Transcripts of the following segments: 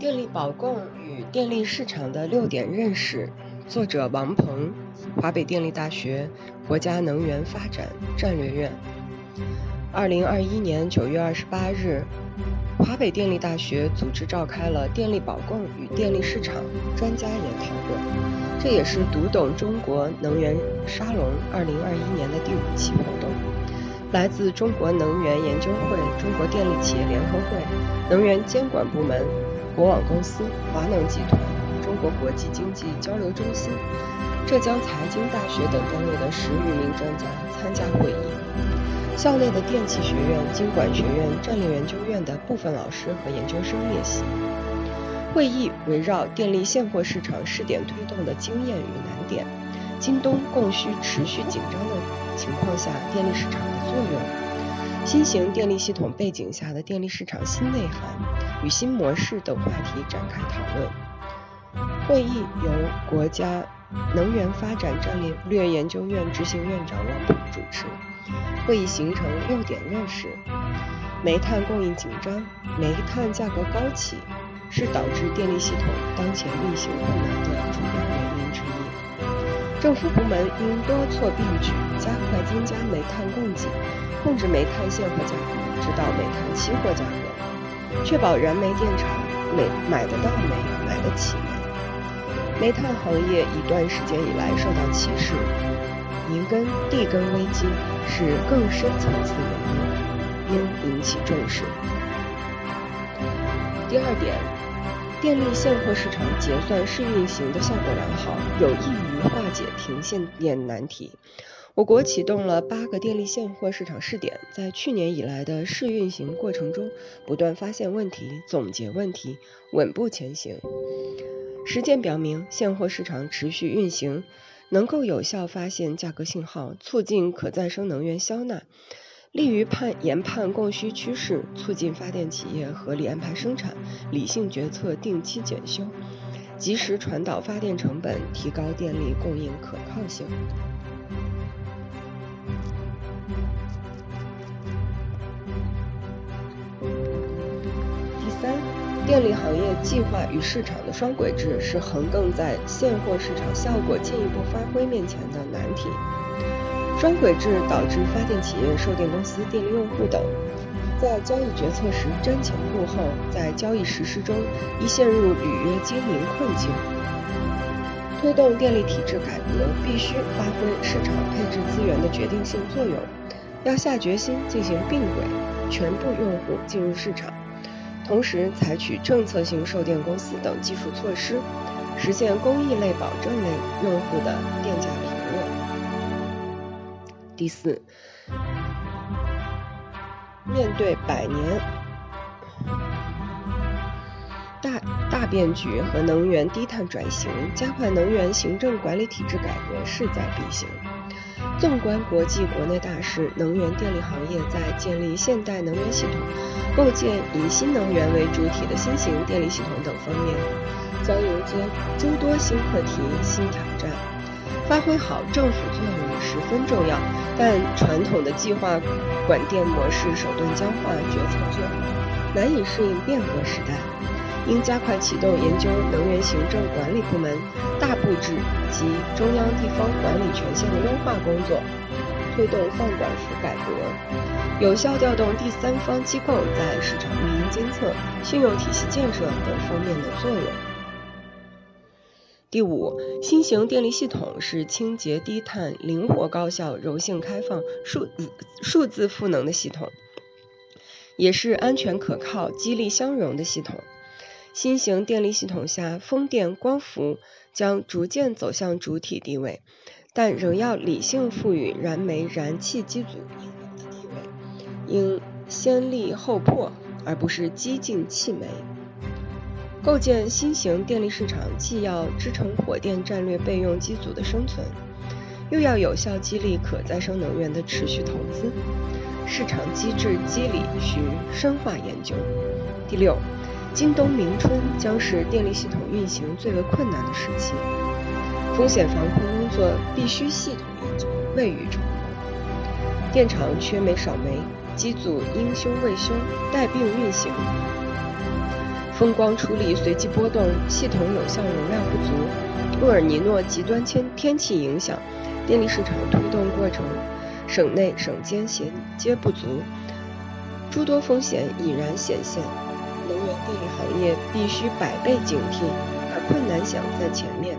电力保供与电力市场的六点认识，作者王鹏，华北电力大学国家能源发展战略院。二零二一年九月二十八日，华北电力大学组织召开了电力保供与电力市场专家研讨会，这也是读懂中国能源沙龙二零二一年的第五期活动。来自中国能源研究会、中国电力企业联合会、能源监管部门。国网公司、华能集团、中国国际经济交流中心、浙江财经大学等单位的十余名专家参加会议。校内的电气学院、经管学院、战略研究院的部分老师和研究生列席。会议围绕电力现货市场试点推动的经验与难点，京东供需持续紧张的情况下，电力市场的作用。新型电力系统背景下的电力市场新内涵与新模式等话题展开讨论。会议由国家能源发展战略研究院执行院长王鹏主持。会议形成六点认识：煤炭供应紧张，煤炭价格高企是导致电力系统当前运行困难的主要原因之一。政府部门应多措并举，加快增加煤炭供给。控制煤炭现货价格，指导煤炭期货价格，确保燃煤电厂煤买得到煤、买得起煤。煤炭行业一段时间以来受到歧视，银根、地根危机是更深层次原因，应引起重视。第二点，电力现货市场结算试运行的效果良好，有益于化解停线电难题。我国启动了八个电力现货市场试点，在去年以来的试运行过程中，不断发现问题，总结问题，稳步前行。实践表明，现货市场持续运行能够有效发现价格信号，促进可再生能源消纳，利于判研判供需趋势，促进发电企业合理安排生产，理性决策定期检修，及时传导发电成本，提高电力供应可靠性。第三、电力行业计划与市场的双轨制是横亘在现货市场效果进一步发挥面前的难题。双轨制导致发电企业、售电公司、电力用户等在交易决策时瞻前顾后，在交易实施中易陷入履约经营困境。推动电力体制改革，必须发挥市场配置资源的决定性作用，要下决心进行并轨，全部用户进入市场。同时，采取政策性售电公司等技术措施，实现公益类、保证类用户的电价平。第四，面对百年大大变局和能源低碳转型，加快能源行政管理体制改革势在必行。纵观国际国内大势，能源电力行业在建立现代能源系统、构建以新能源为主体的新型电力系统等方面，将迎接诸多新课题、新挑战。发挥好政府作用十分重要，但传统的计划管电模式手段僵化、决策滞后，难以适应变革时代。应加快启动研究能源行政管理部门大布置及中央地方管理权限的优化工作，推动放管服改革，有效调动第三方机构在市场运营监测、信用体系建设等方面的作用。第五，新型电力系统是清洁低碳、灵活高效、柔性开放、数字数字赋能的系统，也是安全可靠、激励相容的系统。新型电力系统下，风电、光伏将逐渐走向主体地位，但仍要理性赋予燃煤、燃气机组应有的地位，应先立后破，而不是激进弃煤。构建新型电力市场，既要支撑火电战略备用机组的生存，又要有效激励可再生能源的持续投资。市场机制机理需深化研究。第六。今冬明春将是电力系统运行最为困难的时期，风险防控工作必须系统研究，未雨绸缪。电厂缺煤少煤，机组应修未修，带病运行。风光处理随机波动，系统有效容量不足，厄尔尼诺极端天天气影响，电力市场推动过程，省内省间衔接不足，诸多风险已然显现。能源电力行业必须百倍警惕，把困难想在前面，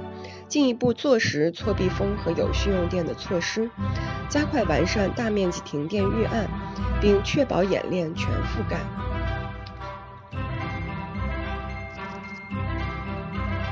进一步坐实错避风和有序用电的措施，加快完善大面积停电预案，并确保演练全覆盖。